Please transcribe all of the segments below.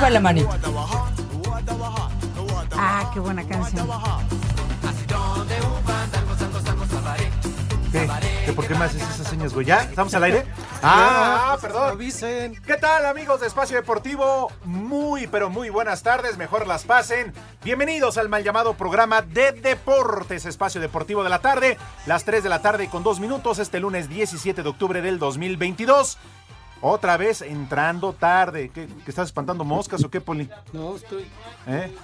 Voy a trabajar. Ah, qué buena canción. ¿Qué? ¿Qué ¿Por qué me haces esas señas, güey? ¿Ya? ¿Estamos al aire? Ah, perdón. ¿Qué tal, amigos de Espacio Deportivo? Muy, pero muy buenas tardes. Mejor las pasen. Bienvenidos al mal llamado programa de deportes, Espacio Deportivo de la tarde. Las 3 de la tarde con 2 minutos, este lunes 17 de octubre del 2022. Otra vez entrando tarde. ¿Qué, qué estás espantando moscas o qué, Poli? No, estoy, ¿Eh?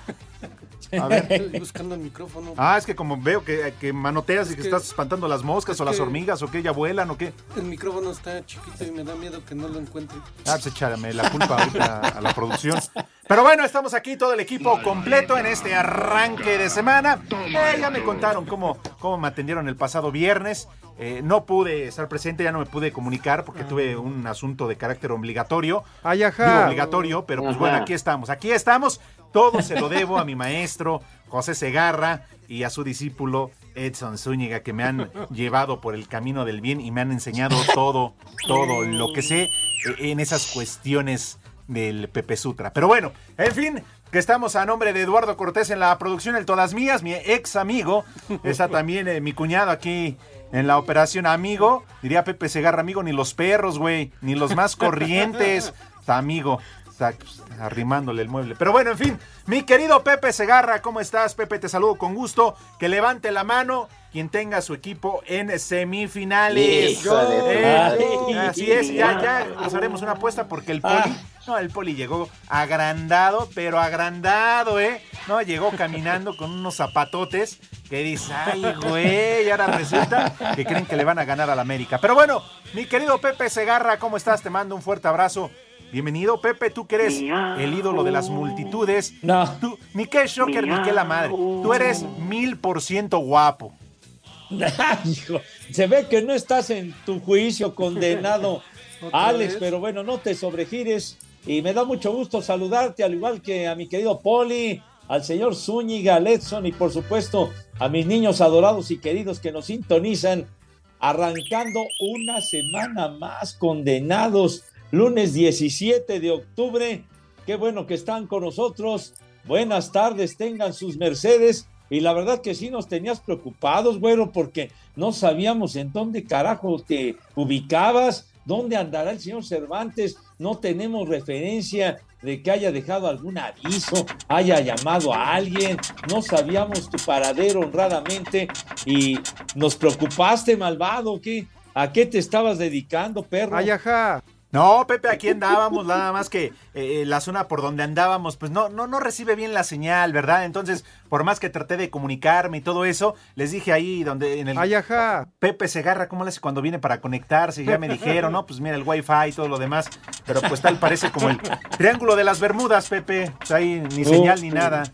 A ver. estoy buscando el micrófono. Ah, es que como veo que, que manoteas y que, que- estás espantando las moscas o las que- hormigas o que ya vuelan o qué. El micrófono está chiquito y me da miedo que no lo encuentre. Ah, pues échame la culpa ahorita a la producción. Pero bueno, estamos aquí todo el equipo completo en este arranque de semana. Eh, ya me contaron cómo, cómo me atendieron el pasado viernes. Eh, no pude estar presente, ya no me pude comunicar porque tuve un asunto de carácter obligatorio. Digo obligatorio, pero pues bueno, aquí estamos. Aquí estamos. Todo se lo debo a mi maestro José Segarra y a su discípulo Edson Zúñiga que me han llevado por el camino del bien y me han enseñado todo, todo lo que sé eh, en esas cuestiones del Pepe Sutra. Pero bueno, en fin, que estamos a nombre de Eduardo Cortés en la producción El Todas Mías, mi ex amigo. Está también eh, mi cuñado aquí en la operación amigo. Diría Pepe Segarra, amigo, ni los perros, güey, ni los más corrientes. Amigo. Está pues, arrimándole el mueble. Pero bueno, en fin, mi querido Pepe Segarra, ¿cómo estás? Pepe, te saludo con gusto. Que levante la mano quien tenga su equipo en semifinales. Eh, madre. así es, ya, ya nos haremos una apuesta porque el poli, no, el poli llegó agrandado, pero agrandado, ¿eh? No, llegó caminando con unos zapatotes que dice, ay, güey, y ahora resulta que creen que le van a ganar al América. Pero bueno, mi querido Pepe Segarra, ¿cómo estás? Te mando un fuerte abrazo. Bienvenido, Pepe, tú que eres el ídolo de las multitudes. No. Tú, ni qué shocker, ni qué la madre. Tú eres mil por ciento guapo. Hijo, se ve que no estás en tu juicio condenado, ¿Otra Alex, vez? pero bueno, no te sobregires. Y me da mucho gusto saludarte, al igual que a mi querido Poli, al señor Zúñiga, al Edson y por supuesto a mis niños adorados y queridos que nos sintonizan, arrancando una semana más condenados, lunes 17 de octubre. Qué bueno que están con nosotros. Buenas tardes, tengan sus mercedes. Y la verdad que sí nos tenías preocupados, güero, porque no sabíamos en dónde carajo te ubicabas, dónde andará el señor Cervantes. No tenemos referencia de que haya dejado algún aviso, haya llamado a alguien. No sabíamos tu paradero honradamente y nos preocupaste, malvado. ¿qué? ¿A qué te estabas dedicando, perro? No, Pepe, aquí andábamos, nada más que eh, la zona por donde andábamos, pues no, no, no recibe bien la señal, ¿verdad? Entonces, por más que traté de comunicarme y todo eso, les dije ahí donde en el Pepe Segarra, ¿cómo le hace cuando viene para conectarse? Ya me dijeron, no, pues mira el wifi y todo lo demás, pero pues tal parece como el triángulo de las Bermudas, Pepe, pues ahí ni señal ni nada.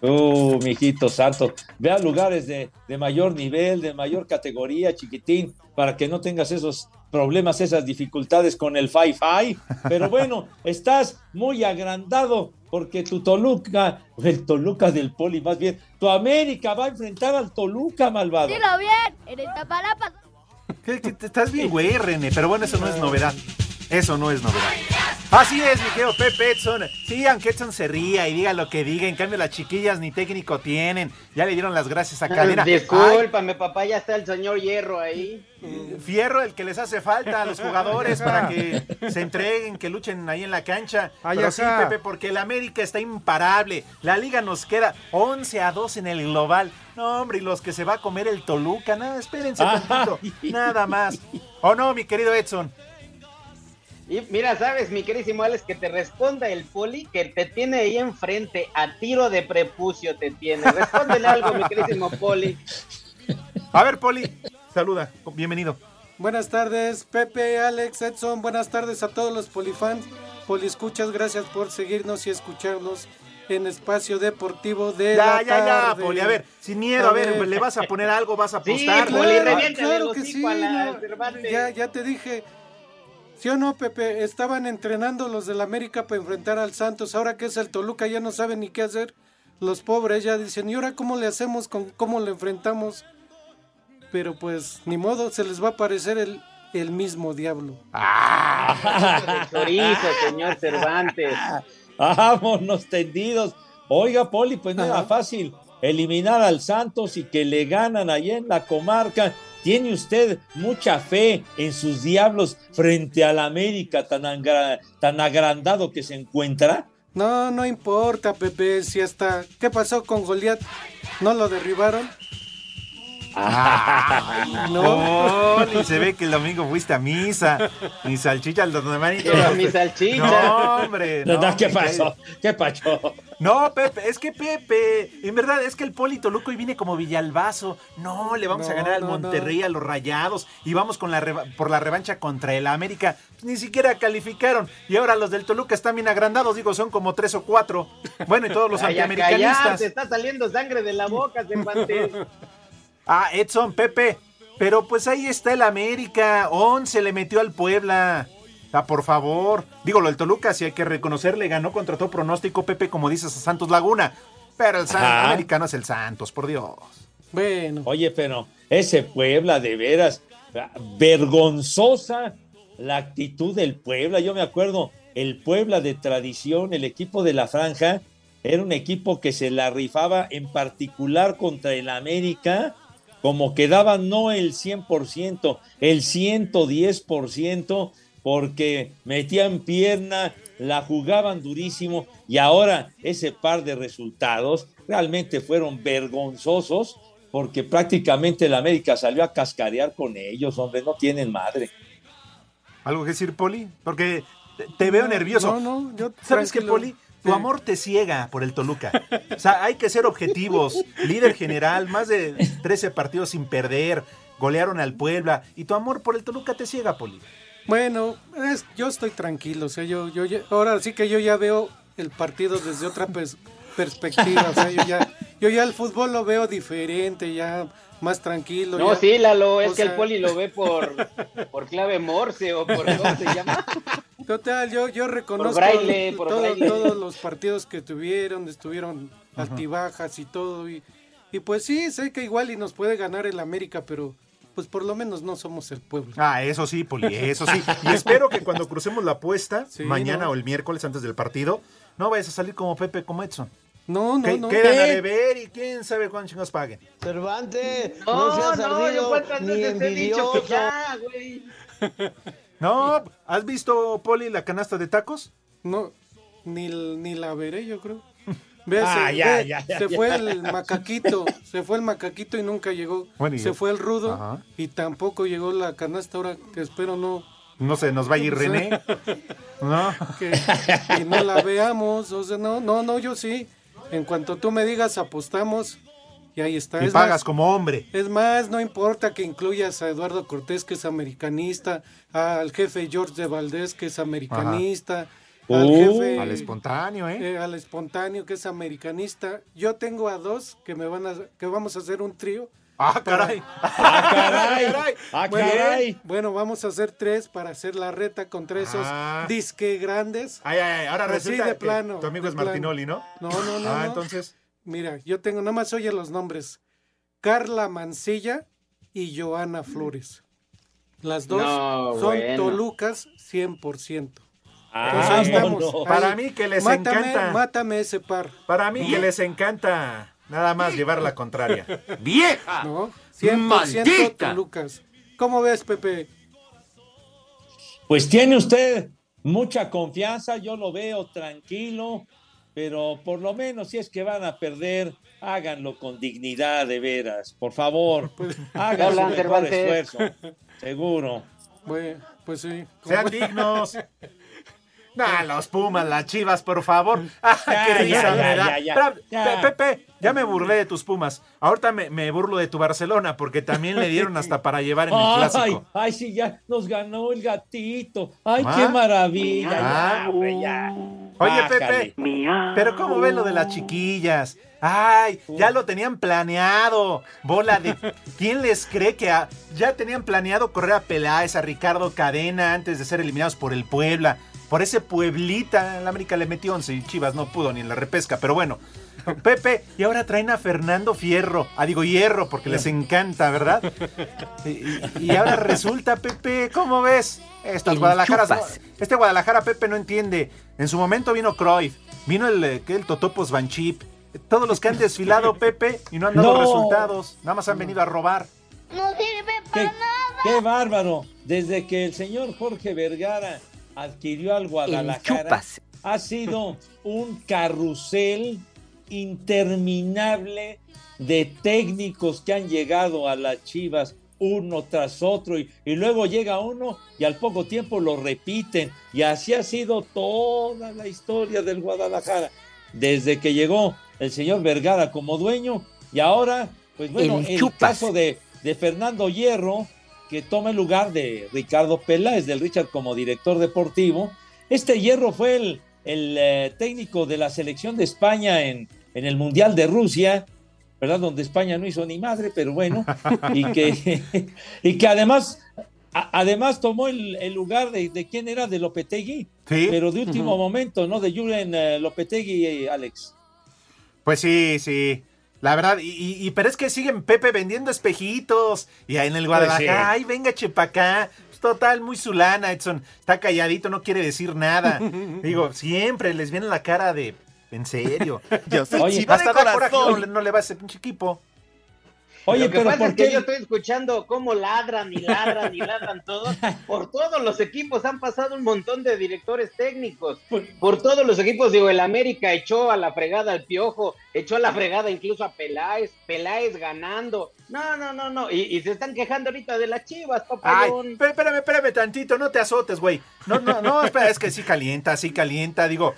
Uh, mijito santo, ve a lugares de, de mayor nivel, de mayor categoría, chiquitín, para que no tengas esos problemas, esas dificultades con el Fi-Fi. Pero bueno, estás muy agrandado porque tu Toluca, el Toluca del Poli, más bien, tu América va a enfrentar al Toluca, malvado. Dilo bien, en Iztapalapa. ¿Qué- qué- Estás bien, güey, René, pero bueno, eso no es novedad. Eso no es novedad. Así es, mi querido Pepe Edson. Sí, aunque Edson se ría y diga lo que diga, en cambio las chiquillas ni técnico tienen. Ya le dieron las gracias a Cadena. Discúlpame, papá, ya está el señor Hierro ahí. Ay, fierro el que les hace falta a los jugadores para que se entreguen, que luchen ahí en la cancha. Ay, Pero sí. Pepe, porque el América está imparable. La liga nos queda 11 a 2 en el global. No, hombre, y los que se va a comer el Toluca. Nada, espérense tantito. Nada más. ¿O no, mi querido Edson? Y mira, sabes, mi querísimo Alex, que te responda el poli que te tiene ahí enfrente, a tiro de prepucio te tiene. Respóndele algo, mi querísimo poli. A ver, Poli, saluda. Bienvenido. Buenas tardes, Pepe, Alex, Edson. Buenas tardes a todos los polifans, poliescuchas. Gracias por seguirnos y escucharnos en Espacio Deportivo de Ya, la ya, ya, tarde. Poli. A ver, sin miedo, a, A ver, ver. ¿le vas a poner algo? ¿Vas a Sí, apostar? Poli, reviéntale el claro que sí, a la no, Cervantes. ya, ya te dije. ¿Sí o no, Pepe? Estaban entrenando los del América para enfrentar al Santos. Ahora que es el Toluca ya no saben ni qué hacer. Los pobres ya dicen, ¿y ahora cómo le hacemos? con ¿Cómo le enfrentamos? Pero pues, ni modo, se les va a aparecer el, el mismo diablo. De chorizo, señor Cervantes. Vámonos tendidos. Oiga, Poli, pues no era fácil eliminar al Santos y que le ganan allá en la comarca. ¿Tiene usted mucha fe en sus diablos frente al América tan, tan agrandado que se encuentra? No, no importa, Pepe, si hasta... ¿Qué pasó con Goliat? ¿No lo derribaron? No, Poli, se ve que el domingo fuiste a misa. Mi salchicha, el don Manito. Era mi salchicha. No, hombre. No, no, ¿Qué pasó? ¿Qué pasó? No, Pepe, es que Pepe, en verdad es que el Poli Toluco y viene como Villalbazo. No, le vamos a ganar al no, no. Monterrey, a los Rayados y vamos con la por la revancha contra el América. Pues ni siquiera calificaron y ahora los del Toluca están bien agrandados, digo, son como tres o cuatro. Bueno, y todos los Ay, antiamericanistas. te está saliendo sangre de la boca, Cervantes. Ah, Edson, Pepe, pero pues ahí está el América, 11 le metió al Puebla. Ah, por favor. Digo, lo del Toluca, si hay que reconocerle, ganó contra todo pronóstico, Pepe, como dices, a Santos Laguna. Pero el San- Ajá. América no es el Santos, por Dios. Bueno, Oye, pero ese Puebla, de veras, vergonzosa la actitud del Puebla. Yo me acuerdo, el Puebla de tradición, el equipo de la franja, era un equipo que se la rifaba en particular contra el América, como que daba no el 100%, el 110%, porque metían pierna, la jugaban durísimo y ahora ese par de resultados realmente fueron vergonzosos porque prácticamente el América salió a cascarear con ellos, hombre, no tienen madre. ¿Algo que decir, Poli? Porque te, te veo nervioso. No, no, yo ¿Sabes qué. Poli? Tu amor te ciega por el Toluca. O sea, hay que ser objetivos. Líder general, más de 13 partidos sin perder, golearon al Puebla. Y tu amor por el Toluca te ciega, Poli. Bueno, es- yo estoy tranquilo, o sea, yo, yo ahora sí que yo ya veo el partido desde otra pers- perspectiva, o sea, yo ya, yo ya el fútbol lo veo diferente, ya más tranquilo. No, ya- sí, Lalo, es o que el poli lo ve por, por clave morse o por cómo se llama. Total, yo, yo reconozco braille, todo- todos los partidos que tuvieron, estuvieron altibajas y todo, y, y pues sí, sé que igual y nos puede ganar el América, pero pues por lo menos no somos el pueblo. Ah, eso sí, Poli, eso sí. Y espero que cuando crucemos la apuesta, Sí, mañana no. o el miércoles antes del partido, no vayas a salir como Pepe, como Edson. No, no, Que no. quedan a ¿Qué? deber y quién sabe cuántos chingos paguen. Cervantes, No, no, seas no, yo ardido, cuántas ni dicho envidioso. que ya, güey. No, ¿has visto, Poli, la canasta de tacos? No, ni, ni la veré, yo creo. Ve, Ah, se, ya, ve, ya, ya, se fue el macaquito, se fue el macaquito y nunca llegó. Bueno, se fue el rudo Ajá. y tampoco llegó la canasta ahora que espero no No sé, nos va a ir René. No. que y no la veamos, o sea, no, no, no, yo sí. En cuanto tú me digas apostamos y ahí está. Y Es pagas más, como hombre. es más, no importa que incluyas a Eduardo Cortés, que es americanista, al jefe George de Valdés, que es americanista, al Uh, jefe... Al espontáneo, ¿eh? eh, al espontáneo, que es americanista. Yo tengo a dos que me van a... que vamos a hacer un trío. Ah, caray. ¡Ah, caray! ¡Ah, Bueno, caray! Bueno, vamos a hacer tres para hacer la reta contra esos Ah. disque grandes. Ay, ay, ay, ahora Así resulta de que plano, tu amigo es Martinoli, plano. ¿no? No, no, no. Ah, no. entonces. Mira, yo tengo, nada más oye los nombres. Carla Mancilla y Joana Flores. Las dos No, son bueno. Tolucas 100%. Vámonos. Pues estamos. Para Ahí. mí que les Mátame, encanta. Mátame ese par. Para mí que les encanta nada más llevar la contraria. ¡Vieja! ¿No? 100% ¡Maldita! Lucas. ¿Cómo ves, Pepe? Pues tiene usted mucha confianza, yo lo veo tranquilo, pero por lo menos si es que van a perder, háganlo con dignidad de veras, por favor. Hagan su mejor esfuerzo, seguro. Bueno, pues sí. Sean dignos. Nah, los Pumas, las Chivas, por favor. Ah, Ya, qué risa ya, me ya, da. ya, ya, Espera, ya. Pe- Pepe, ya me burlé de tus Pumas. Ahorita me, me burlo de tu Barcelona porque también le dieron hasta para llevar en el Ay, clásico. ay, sí, ya nos ganó el gatito. Ay, ¿Ah? qué maravilla. Ah. Ya, hombre, ya. Oye. Pepe, pero ¿cómo ven lo de las chiquillas? Ay, ya lo tenían planeado. Bola de. ¿Quién les cree que a- ya tenían planeado correr a Peláez, a Ricardo Cadena antes de ser eliminados por el Puebla? Por ese Pueblita, el América le metió 11 y Chivas no pudo ni en la repesca, pero bueno. Pepe, y ahora traen a Fernando Fierro, ah, digo Hierro, porque les encanta, ¿verdad? Y, y- y ahora resulta, Pepe, ¿cómo ves? Estas Guadalajara, este Guadalajara, Pepe, no entiende. En su momento vino Cruyff, vino el, eh, el Totopos Van Chip, todos los que han desfilado, Pepe, y no han dado No. resultados, nada más han venido a robar. No sirve Qué, para nada. qué bárbaro. Desde que el señor Jorge Vergara adquirió al Guadalajara, ha sido un carrusel interminable de técnicos que han llegado a las Chivas uno tras otro y, y luego llega uno y al poco tiempo lo repiten. Y así ha sido toda la historia del Guadalajara desde que llegó el señor Vergara como dueño y ahora pues bueno El el, caso de, de Fernando Hierro que toma el lugar de Ricardo Peláez del Richard como director deportivo. Este Hierro fue el, el, eh, técnico de la selección de España en, en el Mundial de Rusia, ¿verdad? Donde España no hizo ni madre, pero bueno, y que, y que además, a- además tomó el, el lugar de, de quién era, de Lopetegui, Sí, pero de último momento, ¿no? De Julen eh, Lopetegui, eh, Alex. pues sí, sí. La verdad, y, y- y- pero es que siguen Pepe vendiendo espejitos. Y ahí en el Guadalajara, Pues ay, venga, chepa acá. Pues total, muy sulana, Edson. Está calladito, no quiere decir nada. Digo, siempre les viene la cara de. En serio. Yo soy Oye, de Hasta no, corazón. no le va a ese pinche equipo. Oye, Lo que pero pasa ¿por es que yo estoy escuchando cómo ladran y ladran y ladran todos. Por todos los equipos han pasado un montón de directores técnicos. Por todos los equipos, digo, el América echó a la fregada al Piojo, echó a la fregada incluso a Peláez, Peláez ganando. No, no, no, no. Y, y se están quejando ahorita de las chivas, Ay, papayón. espérame, espérame, espérame tantito, no te azotes, güey. No, no, no, espera, es que sí calienta, sí calienta. Digo,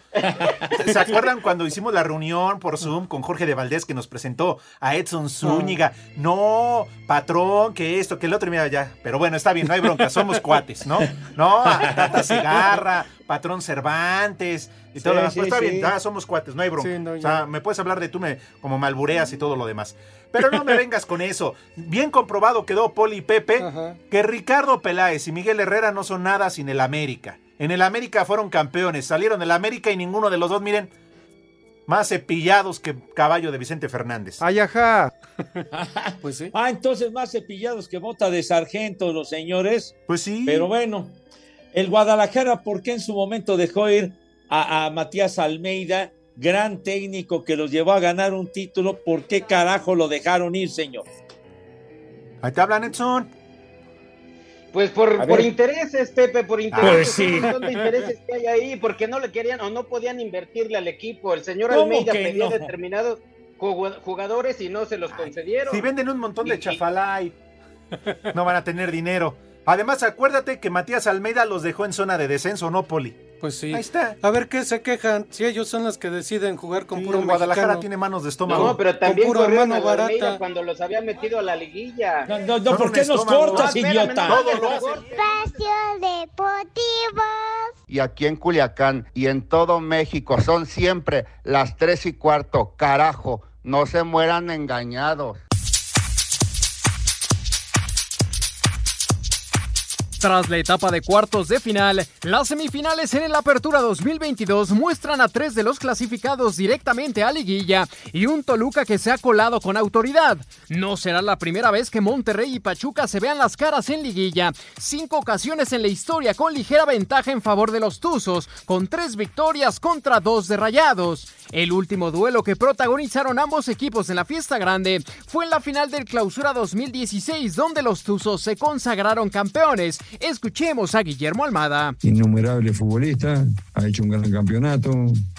¿se acuerdan cuando hicimos la reunión por Zoom con Jorge de Valdés que nos presentó a Edson Zúñiga? No, patrón, que esto, que el otro, y mira ya. Pero bueno, está bien, no hay bronca, somos cuates, ¿no? No, a Tata Segarra, patrón Cervantes y todo lo demás. sí, Pues está sí. bien, somos cuates, no hay bronca. No, o sea, me puedes hablar de tú me, como malbureas y todo lo demás. Pero no me vengas con eso. Bien comprobado quedó Poli y Pepe Ajá. que Ricardo Peláez y Miguel Herrera no son nada sin el América. En el América fueron campeones, salieron del América y ninguno de los dos, miren, más cepillados que caballo de Vicente Fernández. Ay, ajá. Pues sí. Ah, entonces más cepillados que bota de sargento los señores. Pues sí. Pero bueno, el Guadalajara, ¿por qué en su momento dejó ir a, a Matías Almeida, gran técnico que los llevó a ganar un título? ¿Por qué carajo lo dejaron ir, señor? Ahí te hablan, Edson. Pues por, por intereses, Pepe, por intereses. Pues sí. Un montón de intereses que hay ahí, porque no le querían o no podían invertirle al equipo. El señor ¿Cómo Almeida pedía no? determinados jugadores y no se los concedieron. Si venden un montón de y- chafalay, no van a tener dinero. Además, acuérdate que Matías Almeida los dejó en zona de descenso, ¿no, Poli? Pues sí. Ahí está. A ver qué se quejan. Si ellos son los que deciden jugar con Sí, puro Guadalajara mexicano. tiene manos de estómago. No, pero también puro hermano barata. cuando los había metido a la liguilla. No, no, no, ¿por qué nos cortas, No, idiota? Todo lo. Espacio Deportivo. y aquí en Culiacán y en todo México son siempre las tres y cuarto. Carajo, no se mueran engañados. Tras la etapa de cuartos de final, las semifinales en el Apertura 2022 muestran a tres de los clasificados directamente a liguilla y un Toluca que se ha colado con autoridad. No será la primera vez que Monterrey y Pachuca se vean las caras en liguilla. Cinco ocasiones en la historia con ligera ventaja en favor de los Tuzos, con tres victorias contra dos de Rayados. El último duelo que protagonizaron ambos equipos en la fiesta grande fue en la final del Clausura 2016, donde los Tuzos se consagraron campeones. Escuchemos a Guillermo Almada. Innumerable futbolista, ha hecho un gran campeonato,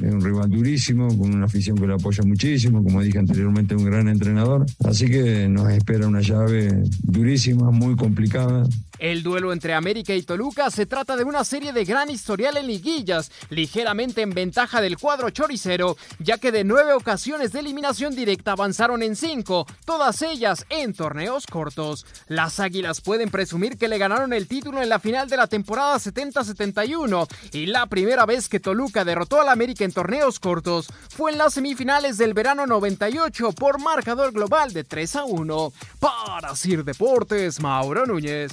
es un rival durísimo, con una afición que lo apoya muchísimo, como dije anteriormente, un gran entrenador. Así que nos espera una llave durísima, muy complicada. El duelo entre América y Toluca se trata de una serie de gran historial en liguillas, ligeramente en ventaja del cuadro choricero, ya que de nueve ocasiones de eliminación directa avanzaron en cinco, todas ellas en torneos cortos. Las Águilas pueden presumir que le ganaron el título en la final de la temporada 70-71 y la primera vez que Toluca derrotó al América en torneos cortos fue en las semifinales del verano 98 por marcador global de 3 a 1. Para Sir Deportes, Mauro Núñez.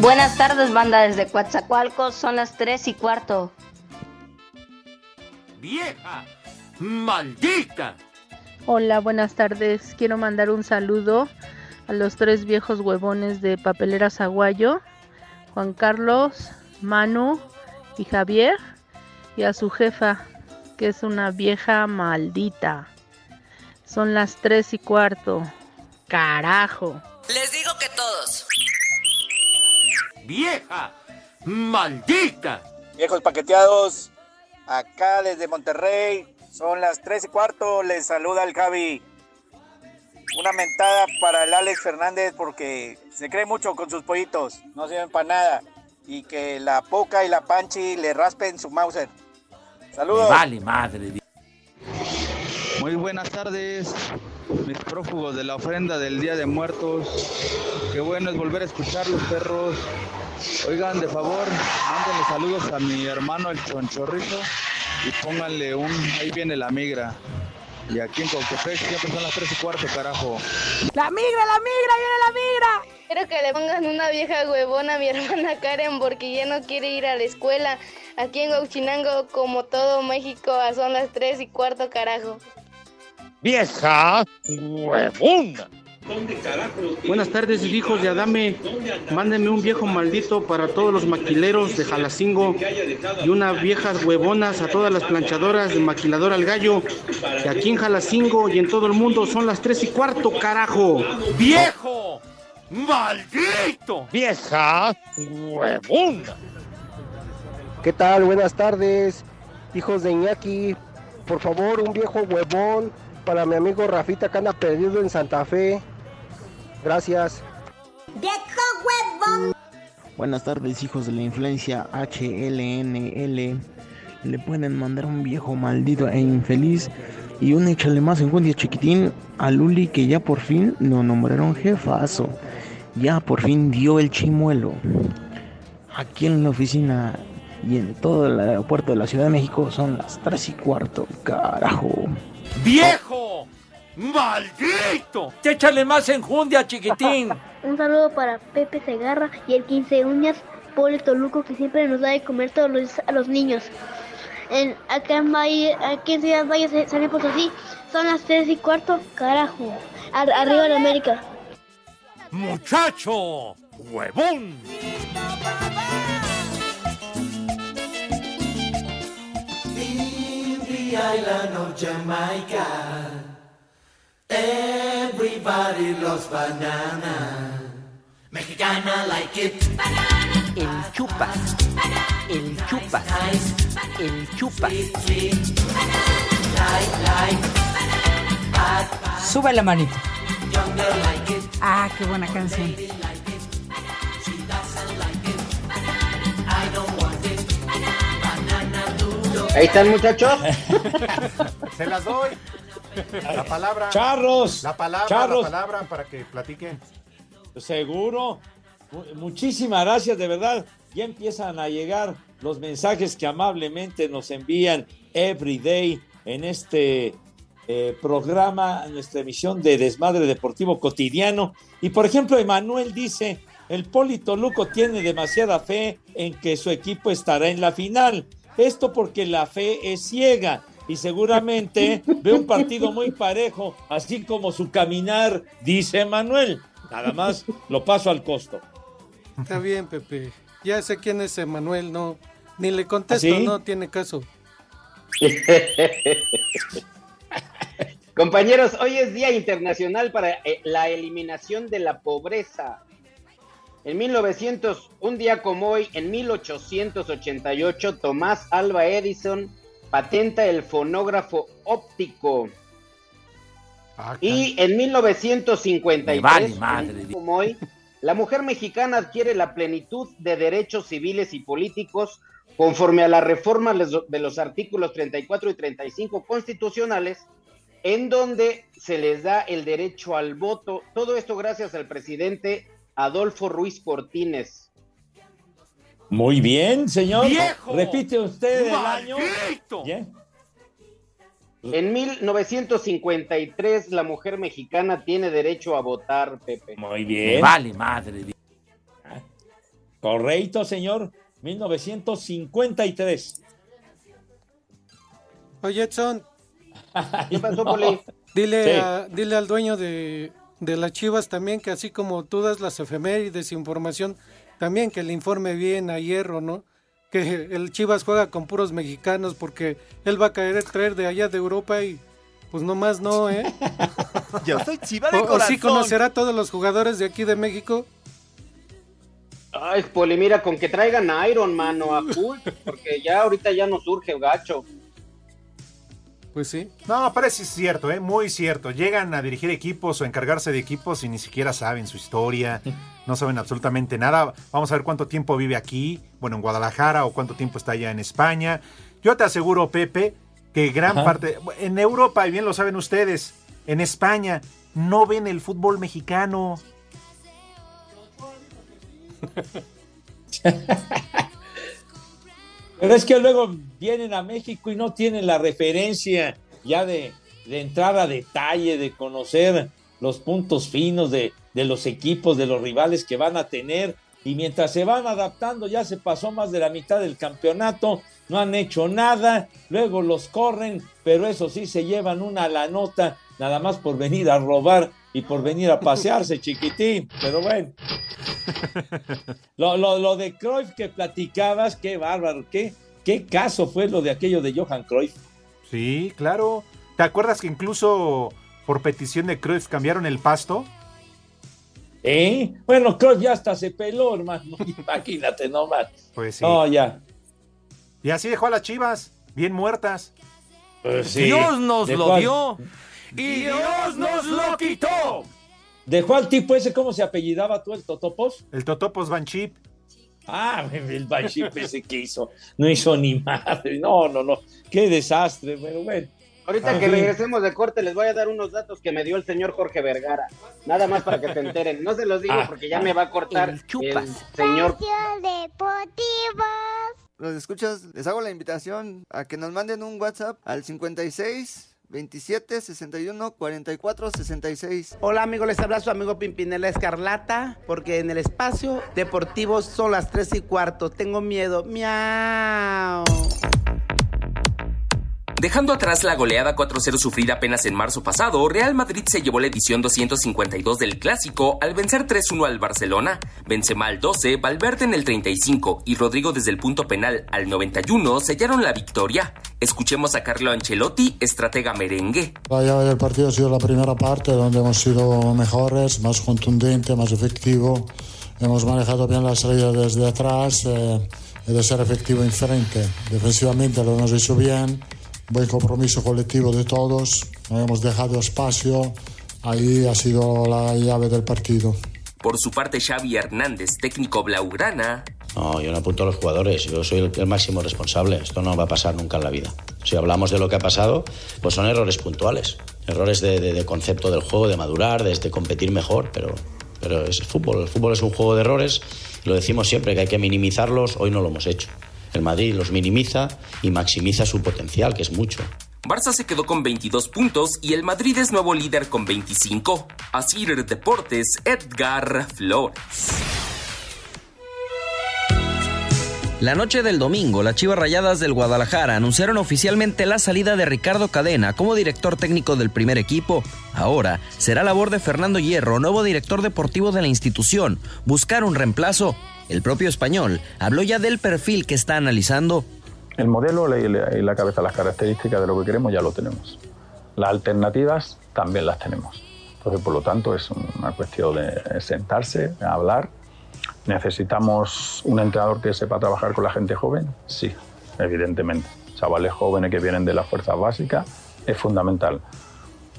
Buenas tardes, banda desde Coatzacoalcos. Son las 3 y cuarto. ¡Vieja! ¡Maldita! Hola, buenas tardes. Quiero mandar un saludo a los tres viejos huevones de Papelera Zaguayo, Juan Carlos, Manu y Javier, y a su jefa, que es una vieja maldita. Son las tres y cuarto. Carajo. Les digo que todos. ¡Vieja! ¡Maldita! Viejos paqueteados, acá desde Monterrey, son las tres y cuarto, les saluda el Javi. Una mentada para el Alex Fernández porque se cree mucho con sus pollitos, no sirven para nada. Y que la Poca y la Panchi le raspen su Mauser. Saludos. Vale, madre. Muy buenas tardes, mis prófugos de la ofrenda del Día de Muertos. Qué bueno es volver a escuchar los perros. Oigan, de favor, mándenle saludos a mi hermano el Chonchorrito y pónganle un ahí viene la migra. Y aquí en Cauquepec siempre son las 3 y cuarto, carajo. ¡La migra, la migra, viene la migra! Quiero que le pongan una vieja huevona a mi hermana Karen porque ya no quiere ir a la escuela. Aquí en Gauchinango, como todo México, son las 3 y cuarto, carajo. ¡Vieja! ¡Huevona! Buenas tardes, hijos de Adame. Mándenme un viejo maldito para todos los maquileros de Jalacingo y unas viejas huevonas a todas las planchadoras de Maquilador al Gallo, que aquí en Jalacingo y en todo el mundo son las tres y cuarto, carajo. ¡Viejo! ¡Maldito! ¡Vieja! ¡Huevona! ¿Qué tal? Buenas tardes, hijos de Iñaki. Por favor, un viejo huevón para mi amigo Rafita que anda perdido en Santa Fe. Gracias. Buenas tardes, hijos de la influencia HLNL. Le pueden mandar un viejo maldito e infeliz y un échale más en cuenta chiquitín a Luli que ya por fin lo nombraron jefazo. Ya por fin dio el chimuelo. Aquí en la oficina y en todo el aeropuerto de la Ciudad de México son las 3 y cuarto, carajo. ¡Viejo! ¡Maldito! ¡Échale más enjundia, chiquitín! Un saludo para Pepe Segarra y el 15 uñas Poli Toluco que siempre nos da de comer todos los días a los niños. En, acá en Valle, aquí en Ciudad Valle, San Potosí, son las 3 y cuarto, carajo. Ar- arriba de América. ¡Muchacho! ¡Huevón! In the island of Jamaica, everybody loves banana. Mexicana like it. El chupas. El chupas. El chupas. Sube la manita. Younger like it. Ah, qué buena canción. I don't want it. Banana duro. Ahí están, muchachos. Se las doy. La palabra. Charros. La palabra, Charros. la palabra para que platiquen. Seguro. Mu- Muchísimas gracias, de verdad. Ya empiezan a llegar los mensajes que amablemente nos envían every day en este eh, programa, nuestra emisión de Desmadre Deportivo Cotidiano. Y por ejemplo, Emanuel dice, el Polito Luco tiene demasiada fe en que su equipo estará en la final. Esto porque la fe es ciega y seguramente ve un partido muy parejo, así como su caminar, dice Manuel. Nada más lo paso al costo. Está bien, Pepe. Ya sé quién es Emanuel, no. Ni le contesto, ¿Ah, sí? no tiene caso. Compañeros, hoy es Día Internacional para eh, la Eliminación de la Pobreza. En 1900, un día como hoy, en 1888, Tomás Alba Edison patenta el fonógrafo óptico. Y en 1953, Me vale un madre. día como hoy, la mujer mexicana adquiere la plenitud de derechos civiles y políticos conforme a la reforma les- de los artículos 34 y 35 constitucionales, en donde se les da el derecho al voto. Todo esto gracias al presidente Adolfo Ruiz Cortines. Muy bien, señor. ¡Viejo! Repite usted el año. Ya. En 1953 la mujer mexicana tiene derecho a votar, Pepe. Muy Me bien. vale madre. Correcto, señor. 1953. Oye, Edson, ¿Qué pasó, Poli? dile, Sí. a- dile al dueño de, de las chivas también que así como tú das las efemérides, información, también que le informe bien a Hierro, ¿no? Que el Chivas juega con puros mexicanos porque él va a querer traer de allá de Europa y pues nomás no, ¿eh? Yo soy chiva O, o sí conocerá a todos los jugadores de aquí de México. Ay, Poli, mira, con que traigan a Iron Man o a Hulk, porque ya ahorita ya nos surge gacho. Pues sí. No, es cierto, ¿eh? muy cierto. Llegan a dirigir equipos o encargarse de equipos y ni siquiera saben su historia, no saben absolutamente nada. Vamos a ver cuánto tiempo vive aquí, bueno, en Guadalajara o cuánto tiempo está allá en España. Yo te aseguro, Pepe, que gran Ajá. parte, en Europa, y bien lo saben ustedes, en España, no ven el fútbol mexicano. Pero es que luego vienen a México y no tienen la referencia ya de, de entrar a detalle, de conocer los puntos finos de, de los equipos, de los rivales que van a tener. Y mientras se van adaptando, ya se pasó más de la mitad del campeonato, no han hecho nada, luego los corren, pero eso sí, se llevan una la nota, nada más por venir a robar y por venir a pasearse, chiquitín. Pero bueno. Lo, lo, lo de Cruyff que platicabas, qué bárbaro, qué, qué caso fue lo de aquello de Johan Cruyff. Sí, claro. ¿Te acuerdas que incluso por petición de Cruyff cambiaron el pasto? ¿Eh? Bueno, Cruyff ya hasta se peló, hermano. Imagínate nomás. Pues sí. No, ya. Y así dejó a las chivas, bien muertas. Pues sí. Dios nos Dejó lo dio y Dios nos lo quitó. Dejó al tipo ese, ¿cómo se apellidaba tú, el Totopos? El Totopos Van Chip. Ah, el Banship ese que hizo. No hizo ni madre. No, no, no. Qué desastre. Pero bueno. Ahorita que regresemos de corte les voy a dar unos datos que me dio el señor Jorge Vergara. Nada más para que se enteren. No se los digo Ah, porque ya me va a cortar el el, chupas. señor. Los escuchas, les hago la invitación a que nos manden un WhatsApp al 56 27 61 44 66. Hola amigos, les habla su amigo Pimpinela Escarlata, porque en el espacio deportivo son las 3 y cuarto. Tengo miedo. Miau. Dejando atrás la goleada 4-0 sufrida apenas en marzo pasado, Real Madrid se llevó la edición 252 del Clásico al vencer 3-1 al Barcelona. Benzema al 12, Valverde en el 35 y Rodrigo desde el punto penal al 91 sellaron la victoria. Escuchemos a Carlo Ancelotti, estratega merengue. La llave del partido ha sido la primera parte donde hemos sido mejores, más contundente, más efectivo. Hemos manejado bien la salida desde atrás eh, y de ser efectivo en frente. Defensivamente lo hemos hecho bien, buen compromiso colectivo de todos, no hemos dejado espacio. Ahí ha sido la llave del partido. Por su parte, Xavi Hernández, técnico blaugrana, No, yo no apunto a los jugadores, yo soy el, el máximo responsable. Esto no va a pasar nunca en la vida. Si hablamos de lo que ha pasado, pues son errores puntuales. Errores de, de- de concepto del juego, de madurar, de, de competir mejor, pero, pero es fútbol. El fútbol es un juego de errores. Lo decimos siempre que hay que minimizarlos, hoy no lo hemos hecho. El Madrid los minimiza y maximiza su potencial, que es mucho. Barça se quedó con 22 puntos y el Madrid es nuevo líder con 25. Así Deportes, Edgar Flores. La noche del domingo, las Chivas Rayadas del Guadalajara anunciaron oficialmente la salida de Ricardo Cadena como director técnico del primer equipo. Ahora será labor de Fernando Hierro, nuevo director deportivo de la institución, buscar un reemplazo. El propio español habló ya del perfil que está analizando. El modelo y la cabeza, las características de lo que queremos ya lo tenemos. Las alternativas también las tenemos. Entonces, por lo tanto, es una cuestión de sentarse, hablar ¿Necesitamos un entrenador que sepa trabajar con la gente joven? Sí, evidentemente. Chavales jóvenes que vienen de las fuerzas básicas es fundamental.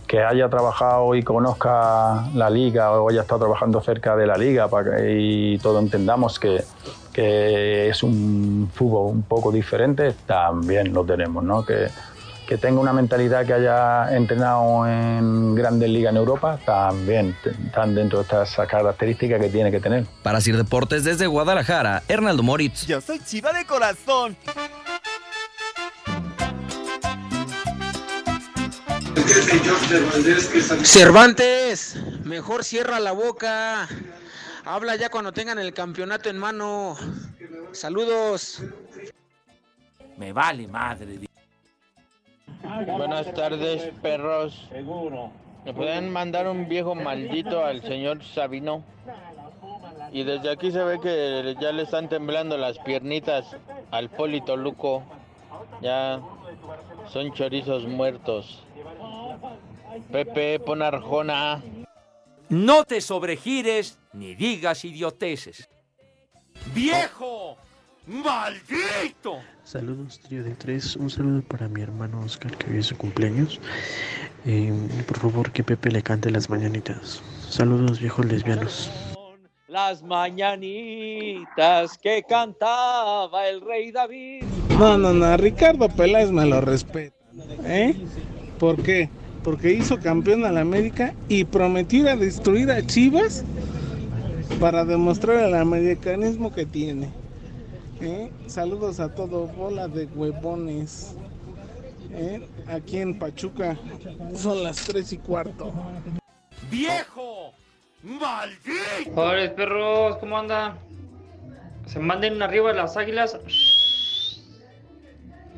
Que haya trabajado y conozca la liga o haya estado trabajando cerca de la liga para que, y todos entendamos que, que es un fútbol un poco diferente, también lo tenemos, ¿no? Que, que tenga una mentalidad que haya entrenado en grandes ligas en Europa, también están dentro de estas características que tiene que tener. Para Sir Deportes desde Guadalajara, Hernaldo Moritz. Yo soy chiva de corazón. Cervantes, mejor cierra la boca. Habla ya cuando tengan el campeonato en mano. Saludos. Me vale madre. Buenas tardes, perros. Seguro. ¿Me pueden mandar un viejo maldito al señor Sabino? Y desde aquí se ve que ya le están temblando las piernitas al Polito Luco. Ya son chorizos muertos. Pepe, pon arjona. No te sobregires ni digas idioteces. ¡Viejo! ¡Maldito! Saludos, trío de tres. Un saludo para mi hermano Oscar, que hoy es su cumpleaños. Eh, por favor, que Pepe le cante las mañanitas. Saludos, viejos lesbianos. Las mañanitas que cantaba el rey David. No, no, no, Ricardo Peláez me lo respeta. ¿Eh? ¿Por qué? Porque hizo campeón a la América y prometió ir a destruir a Chivas para demostrar el americanismo que tiene. ¿Eh? Saludos a todo, bola de huevones. ¿Eh? Aquí en Pachuca son las 3 y cuarto. ¡Viejo! ¡Maldito! Joder, perros, ¿cómo anda? Se manden arriba las águilas.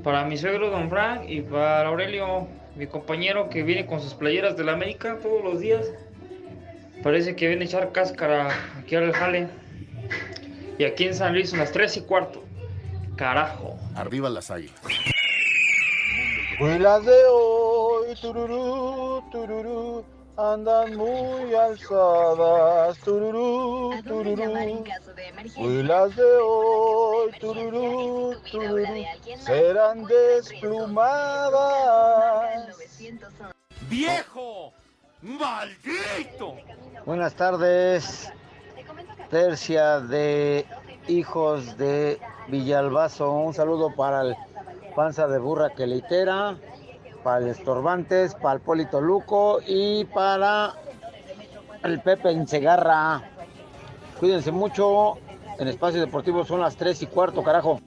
Para mi suegro, don Frank, y para Aurelio, mi compañero que viene con sus playeras de la América todos los días. Parece que viene a echar cáscara aquí al jale. Y aquí en San Luis son las 3 y cuarto. Carajo. Arriba las águilas. Las de hoy, tururú, tururú, andan muy alzadas, tururú, tururú. Pues las de hoy, tururú, tururú, serán desplumadas. ¡Viejo! ¡Maldito! Buenas tardes, tercia de hijos de Villalbazo. Un saludo para el panza de burra que litera, para el estorbantes, para el Polito Luco y para el Pepe Ensegarra. Cuídense mucho. En Espacio Deportivo son las 3 y cuarto, carajo.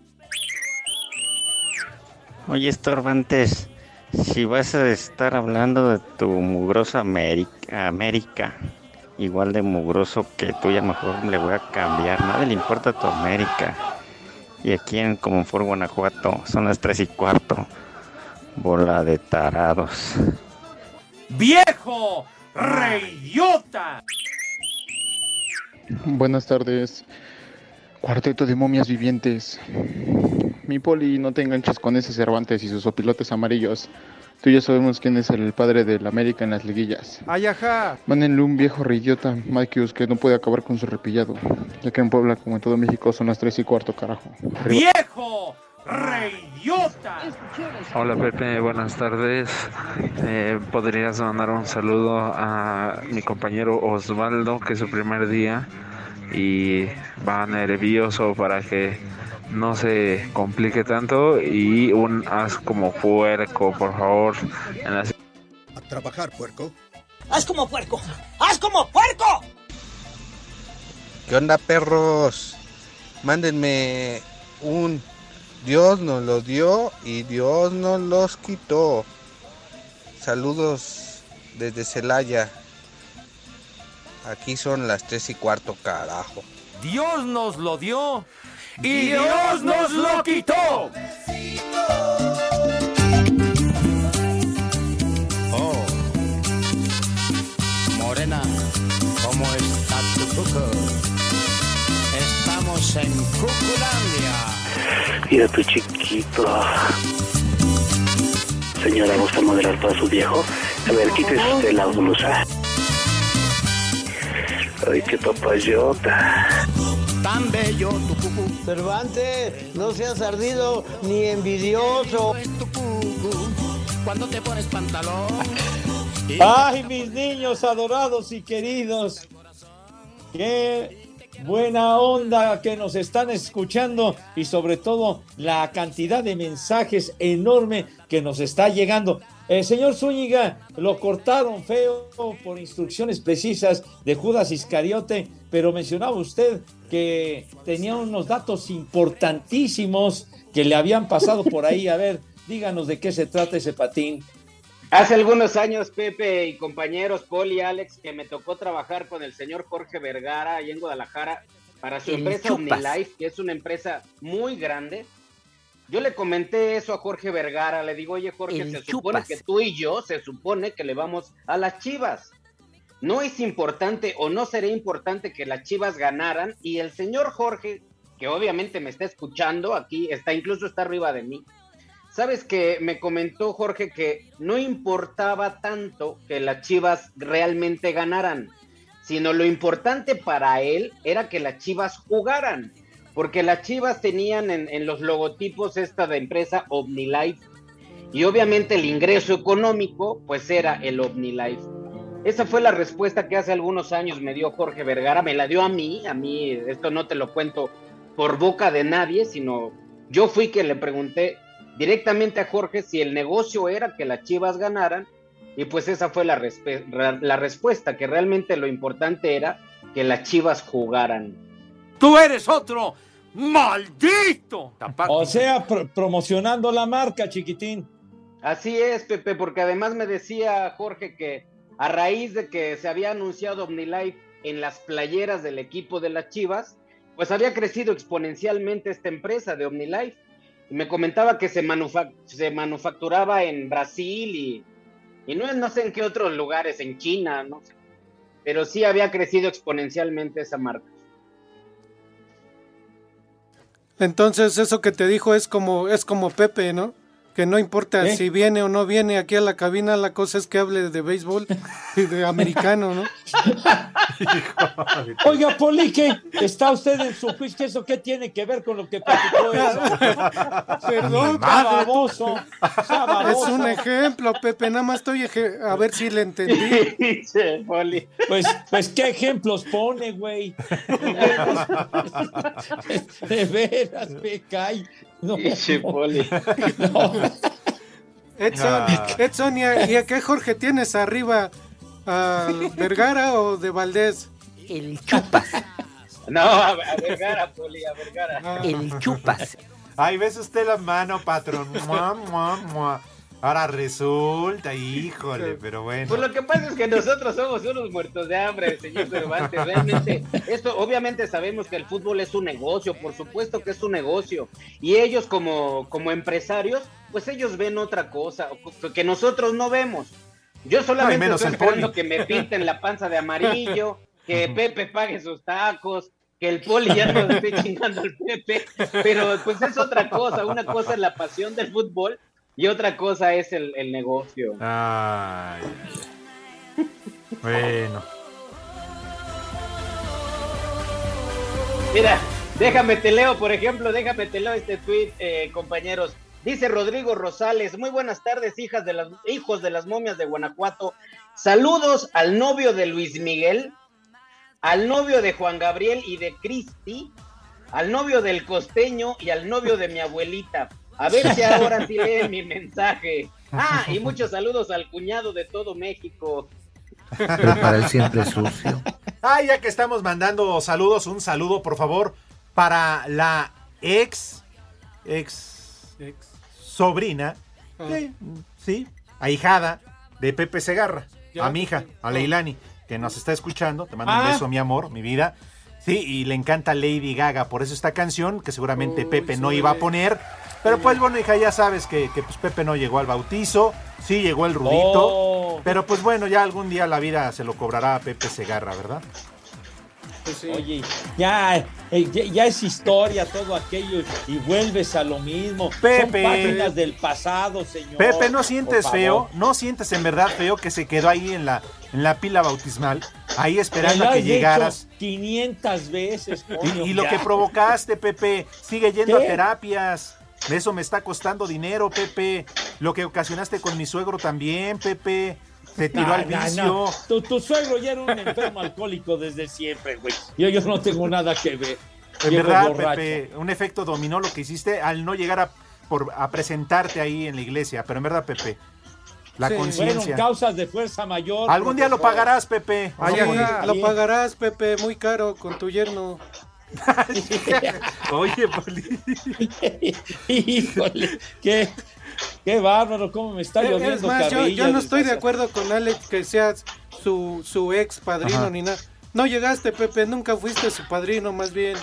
Oye, estorbantes, si vas a estar hablando de tu mugrosa América, América igual de mugroso que tú, mejor le voy a cambiar. Nadie le importa tu América. Y aquí en Comonfort, Guanajuato, son las 3 y cuarto. Bola de tarados. ¡Viejo! ¡Reyota! Buenas tardes. Cuarteto de momias vivientes. Mi poli, no te enganches con ese Cervantes y sus opilotes amarillos. Tú ya sabemos quién es el padre del América en las liguillas. ¡Ay, ajá! Mándenle un viejo reyota, Mikeus, que no puede acabar con su repillado. Ya que en Puebla, como en todo México, son las 3 y cuarto, carajo. Arriba. ¡Viejo! ¡Reyota! Hola Pepe, buenas tardes. Eh, ¿Podrías mandar un saludo a mi compañero Osvaldo, que es su primer día y va nervioso para que no se complique tanto y un haz como puerco, por favor. En la... A trabajar, puerco. ¡Haz como puerco! ¡Haz como puerco! ¿Qué onda, perros? Mándenme un Dios nos los dio y Dios nos los quitó. Saludos desde Celaya. Aquí son las tres y cuarto, carajo. Dios nos lo dio y Dios nos lo quitó. Oh, Morena, ¿cómo está tu cuco? Estamos en Cuculandia. Mira tu chiquito. Señora, ¿gusta modelar para su viejo? A ver, quítese usted la blusa. Ay, qué papayota. Tan bello tu cucu. Cervantes, no seas ardido ni envidioso. Cuando te pones pantalón. Ay, mis niños adorados y queridos. Qué buena onda que nos están escuchando y sobre todo la cantidad de mensajes enorme que nos está llegando. Eh, señor Zúñiga, lo cortaron feo por instrucciones precisas de Judas Iscariote, pero mencionaba usted que tenía unos datos importantísimos que le habían pasado por ahí. A ver, díganos de qué se trata ese patín. Hace algunos años, Pepe y compañeros, Paul y Alex, que me tocó trabajar con el señor Jorge Vergara ahí en Guadalajara para su El empresa chupas. OmniLife, que es una empresa muy grande. Yo le comenté eso a Jorge Vergara, le digo, oye Jorge, El se supone que tú y yo se supone que le vamos a las Chivas. No es importante o no sería importante que las Chivas ganaran y el señor Jorge, que obviamente me está escuchando aquí, está incluso está arriba de mí. Sabes que me comentó Jorge que no importaba tanto que las Chivas realmente ganaran, sino lo importante para él era que las Chivas jugaran, porque las Chivas tenían en, los logotipos esta de empresa OmniLife y obviamente el ingreso económico pues era el OmniLife. Esa fue la respuesta que hace algunos años me dio Jorge Vergara, me la dio a mí, a mí esto no te lo cuento por boca de nadie, sino yo fui quien le pregunté directamente a Jorge si el negocio era que las Chivas ganaran y pues esa fue la, la respuesta, que realmente lo importante era que las Chivas jugaran. Tú eres otro maldito. O sea, pro- promocionando la marca, chiquitín. Así es, Pepe, porque además me decía Jorge que a raíz de que se había anunciado OmniLife en las playeras del equipo de las Chivas, pues había crecido exponencialmente esta empresa de OmniLife. Me comentaba que se, se manufacturaba en Brasil y, y no, no sé en qué otros lugares, en China, no. Pero sí había crecido exponencialmente esa marca. Entonces eso que te dijo es como es como Pepe, ¿no? Que no importa ¿Eh? si viene o no viene aquí a la cabina, la cosa es que hable de béisbol y de americano, ¿no? Oiga, Poli, ¿qué? ¿Está usted en su juicio? ¿Eso qué tiene que ver con lo que platicó eso? Perdón, baboso, Es un ejemplo, Pepe, nada más estoy eje- a ver si le entendí. Pues, pues, ¿qué ejemplos pone, güey? De veras, de veras, me cae. No, no. Edson, Ah. Edson ¿y, a, y a qué Jorge tienes arriba? ¿A Vergara o de Valdés? El chupas. No, a, a Vergara, Poli, a Vergara. El chupas. Ay, ves usted la mano, patrón. Mua, mua, mua. Ahora resulta, híjole, pero bueno. Pues lo que pasa es que nosotros somos unos muertos de hambre, señor Cervantes. Realmente, esto, obviamente sabemos que el fútbol es un negocio, por supuesto que es un negocio. Y ellos como, como empresarios, pues ellos ven otra cosa, que nosotros no vemos. Yo solamente menos estoy esperando que me pinten la panza de amarillo, que Pepe pague sus tacos, que el Poli ya no esté chingando al Pepe. Pero pues es otra cosa. Una cosa es la pasión del fútbol y otra cosa es el, el negocio. Ay. Bueno. Mira, déjame te leo, por ejemplo, déjame te leo este tweet, eh, compañeros. Dice Rodrigo Rosales, muy buenas tardes, hijas de las, hijos de las momias de Guanajuato. Saludos al novio de Luis Miguel, al novio de Juan Gabriel y de Cristi, al novio del costeño y al novio de mi abuelita. A ver si ahora sí leen mi mensaje. Ah, y muchos saludos al cuñado de todo México. Para él siempre sucio. Ah, ya que estamos mandando saludos, un saludo, por favor, para la ex, ex, ex sobrina, Ah. sí, sí, ahijada de Pepe Segarra, Ya. a mi hija, a Leilani, que nos está escuchando. Te mando un Ah. beso, mi amor, mi vida. Sí, y le encanta Lady Gaga, por eso esta canción, que seguramente Pepe no iba a poner. Pero pues bueno, hija, ya sabes que, que, pues Pepe no llegó al bautizo, sí llegó el rudito. Oh. Pero pues bueno, ya algún día la vida se lo cobrará a Pepe Segarra, ¿verdad? Oye, ya, eh, ya, ya es historia todo aquello y vuelves a lo mismo. Pepe. Son páginas del pasado, señor. Pepe, ¿no sientes feo? ¿No sientes en verdad feo que se quedó ahí en la, en la pila bautismal? Ahí esperando a que llegaras. 500 veces. Y, coño, y lo ya. que provocaste, Pepe, sigue yendo ¿Qué? a terapias. Eso me está costando dinero, Pepe. Lo que ocasionaste con mi suegro también, Pepe. Te tiró No, al vicio. no. Tu, tu suegro ya era un enfermo alcohólico desde siempre, güey. Yo, yo no tengo nada que ver. En verdad, borracho. Pepe, un efecto dominó lo que hiciste al no llegar a, por, a presentarte ahí en la iglesia. Pero en verdad, Pepe, la Sí, conciencia. Fueron causas de fuerza mayor. Algún día lo pagarás, Pepe. Ay, lo pagarás, Pepe, muy caro con tu yerno. Oye, Poli. Híjole, qué, qué bárbaro, cómo me está lloviendo Es más, yo, no estoy de acuerdo con Alex que seas su, su ex padrino Ajá. ni nada. No llegaste, Pepe, nunca fuiste su padrino, más bien.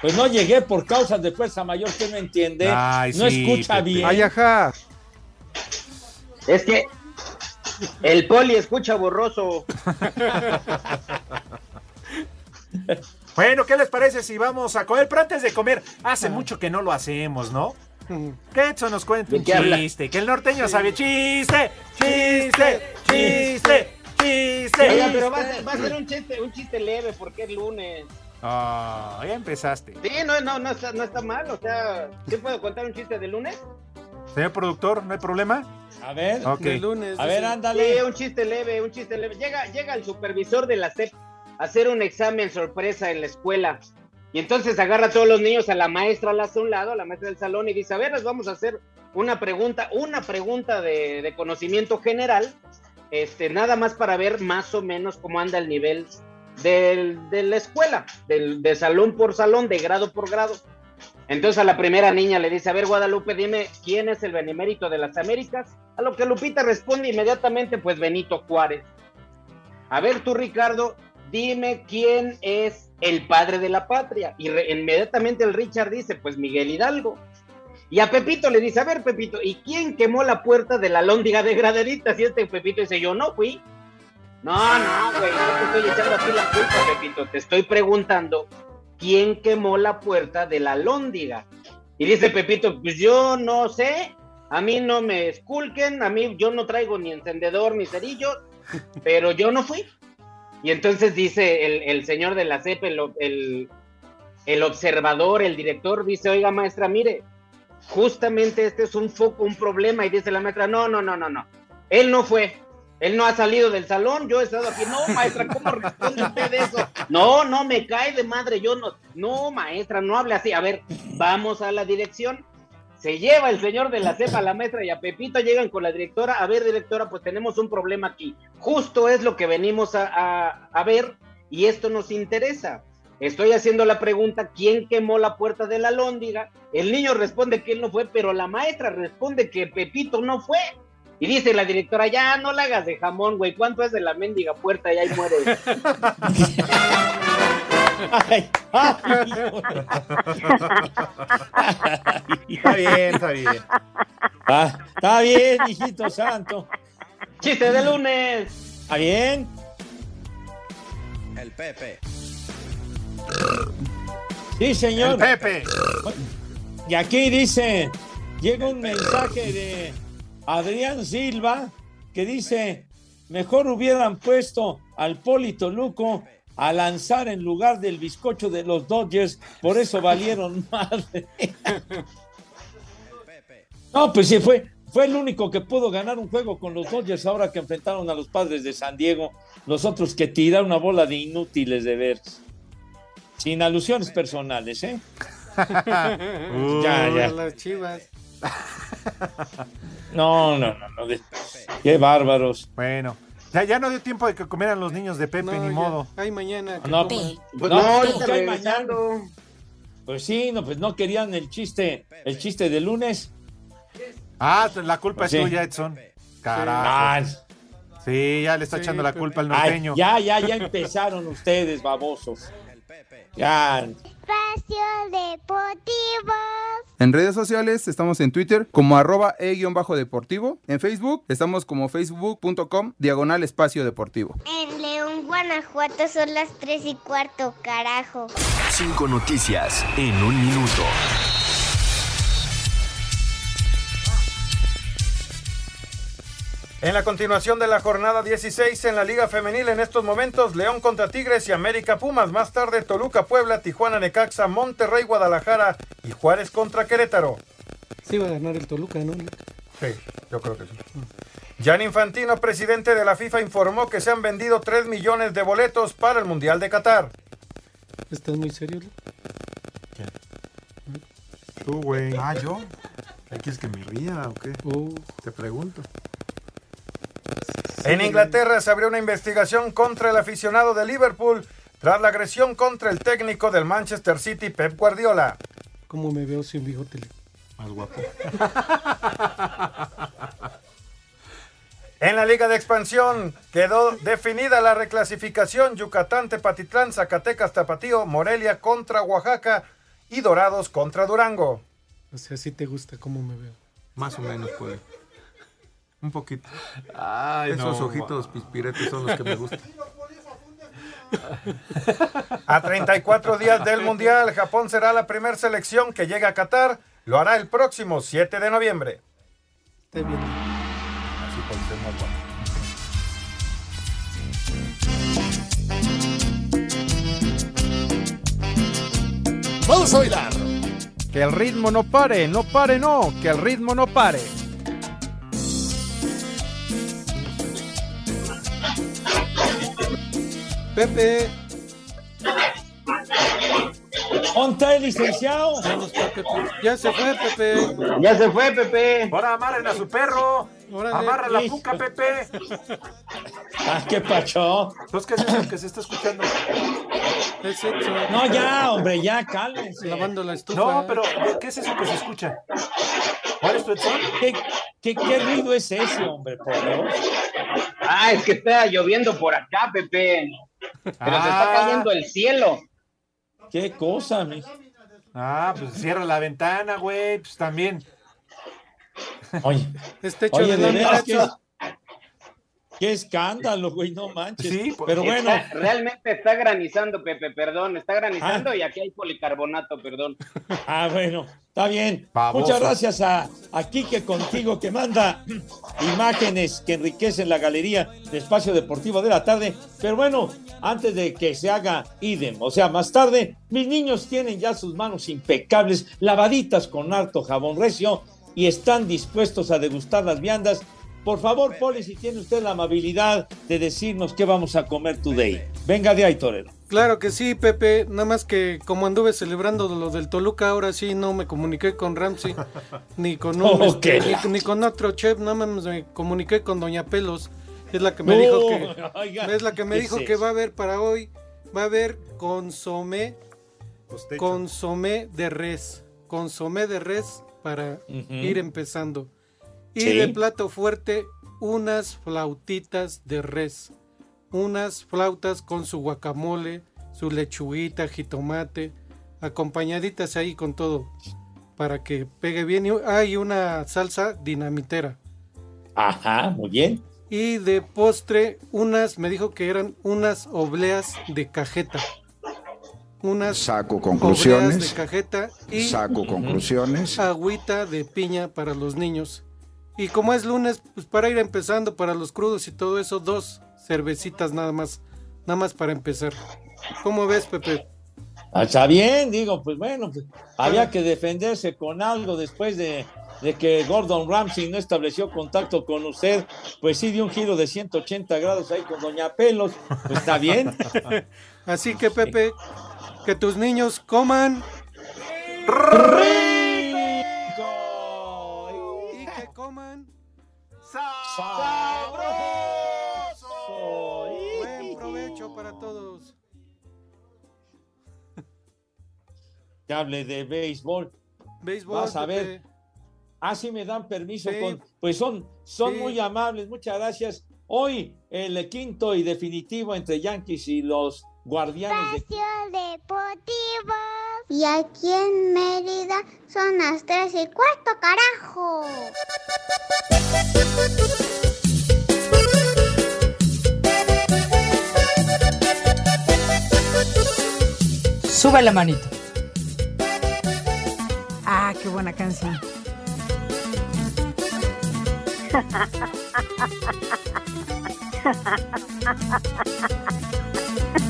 Pues no llegué por causas de fuerza mayor, que no entiende. Ay, no sí, escucha Pepe. bien. Ay, ajá. Es que el poli escucha borroso. Bueno, ¿qué les parece si vamos a comer? Pero antes de comer, hace mucho que no lo hacemos, ¿no? Que Edson nos cuente ¿De un habla? chiste, que el norteño sabe chiste, chiste, chiste, chiste. Oiga, pero va a, ser, va a ser un chiste, un chiste leve porque es lunes. Ah, ya empezaste. Sí, no, no, no está, no está mal. O sea, ¿sí puedo contar un chiste de lunes? Señor productor, ¿no hay problema? A ver, Ok. De lunes. a ver, ándale. Sí, un chiste leve, un chiste leve. Llega, llega el supervisor de la SEP a hacer un examen sorpresa en la escuela. Y entonces agarra a todos los niños, a la maestra la hace a un lado, a la maestra del salón, y dice, a ver, les vamos a hacer una pregunta, una pregunta de, de conocimiento general, este, nada más para ver más o menos cómo anda el nivel del- de la escuela, del, de salón por salón, de grado por grado. Entonces a la primera niña le dice, a ver Guadalupe, dime quién es el benemérito de las Américas. A lo que Lupita responde inmediatamente, pues Benito Juárez. A ver tú Ricardo, dime quién es el padre de la patria. Y re- inmediatamente el Richard dice, pues Miguel Hidalgo. Y a Pepito le dice, a ver Pepito, ¿y quién quemó la puerta de la lóndiga de graderitas? Y este Pepito dice, yo no fui. No, no, güey, no te estoy echando a ti la culpa, Pepito. Te estoy preguntando quién quemó la puerta de la lóndiga. Y dice Pepito, pues yo no sé, a mí no me esculquen, a mí yo no traigo ni encendedor ni cerillo, pero yo no fui. Y entonces dice el, el señor de la CEP, el, el, el observador, el director, dice, oiga maestra, mire, justamente este es un foco, un problema. Y dice la maestra, no, no, no, no, no, él no fue. Él no ha salido del salón, yo he estado aquí. No, maestra, ¿cómo responde usted de eso? No, no, me cae de madre, yo no. No, maestra, no hable así. A ver, vamos a la dirección. Se lleva el señor de la cepa a la maestra y a Pepito llegan con la directora. A ver, directora, pues tenemos un problema aquí. Justo es lo que venimos a, a- a ver y esto nos interesa. Estoy haciendo la pregunta, ¿quién quemó la puerta de la lóndiga? El niño responde que él no fue, pero la maestra responde que Pepito no fue. Y dice la directora, ya no la hagas de jamón, güey, ¿cuánto es de la mendiga puerta? Y ahí muere. Ay, ay. Está bien, está bien. Ah, está bien, hijito santo. ¡Chiste de lunes! ¿Está bien? El Pepe. Sí, señor. El Pepe. Y aquí dice, llega un mensaje de Adrián Silva que dice, mejor hubieran puesto al Polito Luco a lanzar en lugar del bizcocho de los Dodgers, por eso valieron más. No, pues sí, fue, fue el único que pudo ganar un juego con los Dodgers ahora que enfrentaron a los padres de San Diego, los otros que tiraron una bola de inútiles de ver. Sin alusiones personales, ¿eh? ya, ya. las chivas. No, no, no, no. Qué bárbaros. Bueno, ya, ya no dio tiempo de que comieran los niños de Pepe, No, ni ya. modo. Ay, mañana. que No, coman. Pues No, no, pues, ahorita ¿qué hay regresando. Pues sí, no, pues no querían el chiste, el chiste de lunes. Ah, la culpa Pues es sí. tuya, Edson. Carajo. Sí, ya le está Sí, echando la Pepe. culpa al Ay, norteño. ya, ya, ya empezaron ustedes, babosos. Ya. Espacio Deportivo. En redes sociales estamos en Twitter como arroba e-deportivo. En Facebook estamos como facebook.com diagonal espacio deportivo. En León, Guanajuato son las 3 y cuarto, carajo. Cinco noticias en un minuto. En la continuación de la jornada 16 en la Liga Femenil, en estos momentos, León contra Tigres y América Pumas. Más tarde, Toluca, Puebla, Tijuana, Necaxa, Monterrey, Guadalajara y Juárez contra Querétaro. Sí va a ganar el Toluca, ¿no? Sí, yo creo que sí. Jan Infantino, presidente de la FIFA, informó que se han vendido 3 millones de boletos para el Mundial de Qatar. ¿Estás muy serio? Lu? Tú, güey. Ah, yo. ¿Quieres que me ría o qué? Uh. Te pregunto. En Inglaterra se abrió una investigación contra el aficionado de Liverpool tras la agresión contra el técnico del Manchester City, Pep Guardiola. ¿Cómo me veo sin bigote? Más guapo. En la Liga de Expansión quedó definida la reclasificación Yucatán, Tepatitlán, Zacatecas, Tapatío, Morelia contra Oaxaca y Dorados contra Durango. O sea, sí te gusta cómo me veo. Más o menos, puede. Un poquito. Ay, Esos no, ojitos pispiretes son los que me gustan. A 34 días del Mundial, Japón será la primera selección que llega a Qatar. Lo hará el próximo 7 de noviembre. Bien. Así. Vamos a bailar. Que el ritmo no pare, no pare, no, que el ritmo no pare. Pepe. ¿Onta el licenciado? Ya se fue, Pepe. Ya se fue, Pepe. Ahora amarren a su perro. Órale. Amarra la puca, Pepe. Ah, qué pacho. Entonces, ¿qué es eso que se está escuchando? Es sexo. No, ya, hombre, ya, cálmense. Lavando la estufa. No, pero ¿qué es eso que se escucha? ¿Cuál es tu Edson? ¿Qué, qué, qué ruido es ese, hombre, por Dios? Ah, es que está lloviendo por acá, Pepe. Pero se está Ah. cayendo el cielo. Qué cosa, mi. Ah, pues cierra la ventana, güey. Pues también. Oye, Este hecho oye, de veras, qué escándalo, güey, no manches. Sí, pues, Pero bueno, Está- realmente está granizando, Pepe, perdón. Está granizando y aquí hay policarbonato, perdón. ah, bueno, está bien. Baboso. Muchas gracias a, a Quique Contigo que manda imágenes que enriquecen la galería de Espacio Deportivo de la tarde. Pero bueno, antes de que se haga idem, o sea, más tarde, mis niños tienen ya sus manos impecables, lavaditas con harto jabón recio y están dispuestos a degustar las viandas. Por favor, Poli, si tiene usted la amabilidad de decirnos qué vamos a comer today. Venga de ahí, Torero. Claro que sí, Pepe. Nada más que como anduve celebrando lo del Toluca, ahora sí no me comuniqué con Ramsey, ni con un, este, ni, ni con otro chef, nada más me comuniqué con Doña Pelos. Es la que me No, dijo que oiga, es la que me ¿qué dijo es que va a haber para hoy, va a haber consomé, consomé de res, consomé de res para ir empezando. Y Sí. de plato fuerte, unas flautitas de res. Unas flautas con su guacamole, su lechuguita, jitomate, acompañaditas ahí con todo, para que pegue bien. Y hay una salsa dinamitera. Ajá, muy bien. Y de postre, unas, me dijo que eran unas obleas de cajeta. Unas Saco obleas conclusiones. de cajeta y Saco conclusiones. agüita de piña para los niños. Y como es lunes, pues para ir empezando para los crudos y todo eso, dos cervecitas nada más, nada más para empezar. ¿Cómo ves, Pepe? Ah, Está bien, digo, pues bueno, pues, había que defenderse con algo después de, de que Gordon Ramsay no estableció contacto con usted, pues sí dio un giro de 180 grados ahí con Doña Pelos, pues está bien. Así que, Pepe, que tus niños coman y Buen provecho para todos. Que hable de béisbol. Béisbol, Vas a ver. Pepe. Ah, sí me dan permiso. Sí. Con, pues son, son Sí. muy amables, muchas gracias. Hoy el quinto y definitivo entre Yankees y los Guardianes de Deportivo. Y aquí en Mérida son las tres y cuarto, carajo. Sube la manito. Ah, qué buena canción.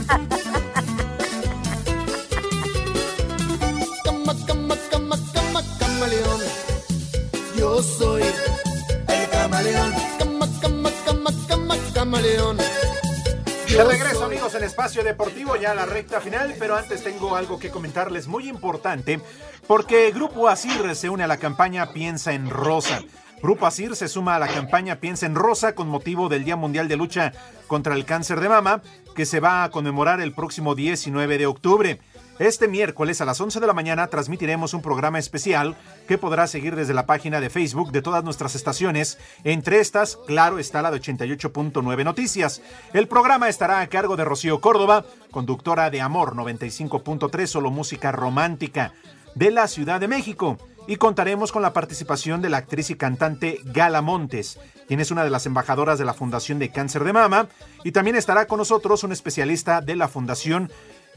Cama, cama, cama, cama, camaleón. Yo soy el camaleón. Cama, cama, cama, cama, camaleón. De regreso amigos en Espacio Deportivo, ya la recta final, pero antes tengo algo que comentarles muy importante, porque Grupo Asir se une a la campaña Piensa en Rosa. Grupo Asir se suma a la campaña Piensa en Rosa con motivo del Día Mundial de Lucha contra el Cáncer de Mama, que se va a conmemorar el próximo 19 de octubre. Este miércoles a las 11 de la mañana transmitiremos un programa especial que podrá seguir desde la página de Facebook de todas nuestras estaciones. Entre estas, claro, está la de 88.9 Noticias. El programa estará a cargo de Rocío Córdoba, conductora de Amor 95.3, solo música romántica, de la Ciudad de México. Y contaremos con la participación de la actriz y cantante Gala Montes, quien es una de las embajadoras de la Fundación de Cáncer de Mama. Y también estará con nosotros un especialista de la Fundación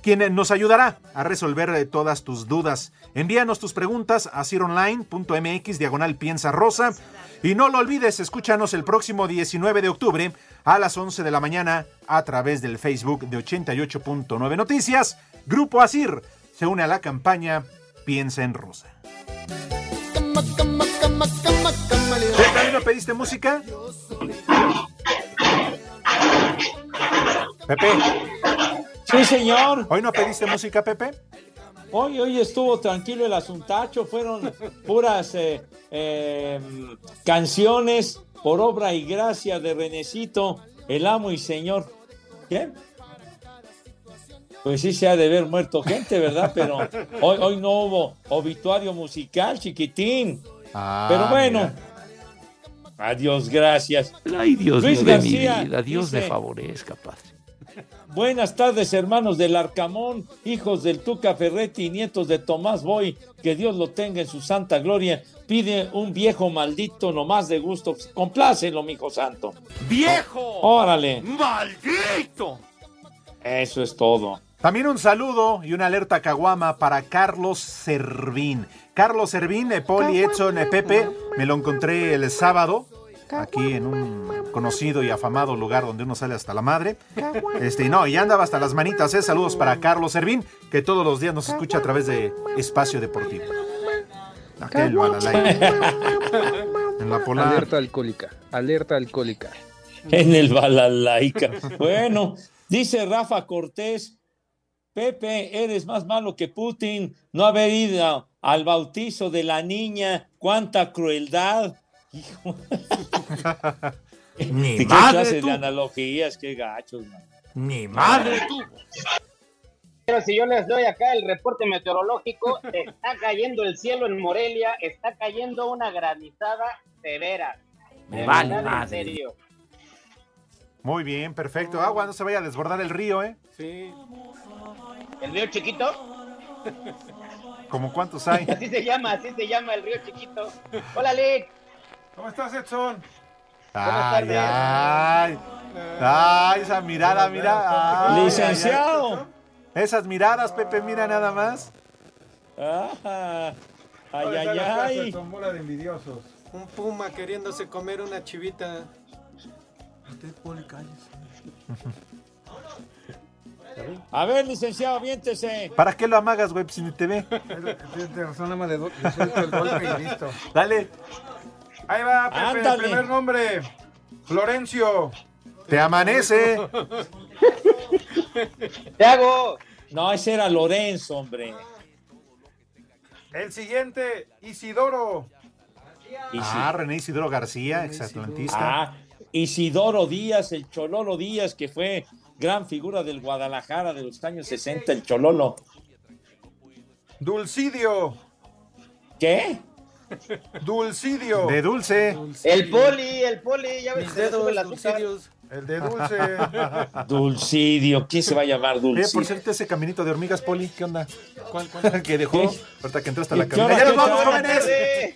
quien nos ayudará a resolver eh, todas tus dudas. Envíanos tus preguntas a cironline.mx diagonal piensa rosa y no lo olvides, escúchanos el próximo 19 de octubre a las 11 de la mañana a través del Facebook de 88.9 Noticias. Grupo Asir se une a la campaña Piensa en Rosa. ¿Tú también no pediste música? Pepe. Sí, señor. ¿Hoy no pediste música, Pepe? Hoy, hoy estuvo tranquilo el asuntacho, fueron puras eh, eh, canciones por obra y gracia de Renecito, el amo y señor. ¿Qué? Pues sí se ha de ver muerto gente, ¿verdad? Pero hoy, hoy no hubo obituario musical, chiquitín. Ah, Pero bueno. Adiós, gracias. Ay, Dios Luis mío de mi García vida, Dios me dice, favorezca, padre. Buenas tardes, hermanos del Arcamón, hijos del Tuca Ferretti y nietos de Tomás Boy. Que Dios lo tenga en su santa gloria. Pide un viejo maldito nomás de gusto. Complácelo, mijo santo. ¡Viejo! Órale. ¡Maldito! Eso es todo. También un saludo y una alerta caguama para Carlos Servín. Carlos Servín, Poli, Edson, Pepe, me lo encontré el sábado aquí en un conocido y afamado lugar donde uno sale hasta la madre. Este, y no, y andaba hasta las manitas, eh. Saludos para Carlos Servín, que todos los días nos escucha a través de Espacio Deportivo. Aquel balalay. En la polar. Alerta alcohólica, alerta alcohólica. En el balalaica. Bueno, dice Rafa Cortés. Pepe, eres más malo que Putin. No haber ido al bautizo de la niña. ¡Cuánta crueldad! Hijo. Ni ¿Qué madre clase tú. de analogías? ¡Qué gachos, man! Ni madre tú. Pero si yo les doy acá el reporte meteorológico, está cayendo el cielo en Morelia, está cayendo una granizada severa. Me De vale madre. serio. Muy bien, perfecto. Agua, no se vaya a desbordar el río, ¿eh? Sí. ¿El río chiquito? ¿Como cuántos hay? Así se llama, así se llama el río chiquito. Hola, Lick. ¿Cómo estás, Edson? Ay, ay, ay, esa mirada, mira. ay, Licenciado. ay. Esas miradas, Pepe, mira nada más. Ah, ay, ay, ay. Edson, bola de envidiosos. Un puma queriéndose comer una chivita. A ver, licenciado, aviéntese. ¿Para qué lo amagas, güey? Pues si ni te ve. Tienes razón, nada más le, suelto el golpe y listo. Dale, Ahí va, Pepe, Ándale. el primer nombre. Florencio. te amanece. Te hago. No, ese era Lorenzo, hombre. El siguiente, Isidoro. Ah, René Isidro García, exatlantista. Ah, Isidoro Díaz, el Chololo Díaz, que fue gran figura del Guadalajara de los años 60, el Chololo. Dulcidio. ¿Qué? Dulcidio. De dulce. El poli, el poli, ya ves dedos, dulcillos. El de dulce. Dulcidio, ¿quién se va a llamar Oye, por Dulcidio? cierto, ese caminito de hormigas, Poli, ¿qué onda? ¿Cuál, cuál? que dejó, ¿Qué? ahorita que entraste a la ¿Y qué cabina. hora ¡Ya nos vamos, jóvenes!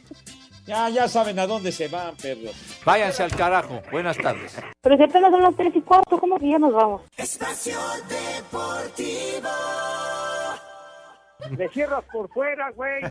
Ya, ya saben a dónde se van, perros. Váyanse al carajo. Buenas tardes. Pero si apenas son las tres y cuarto, ¿cómo que ya nos vamos? Espacio Deportivo. Me cierras por fuera, güey.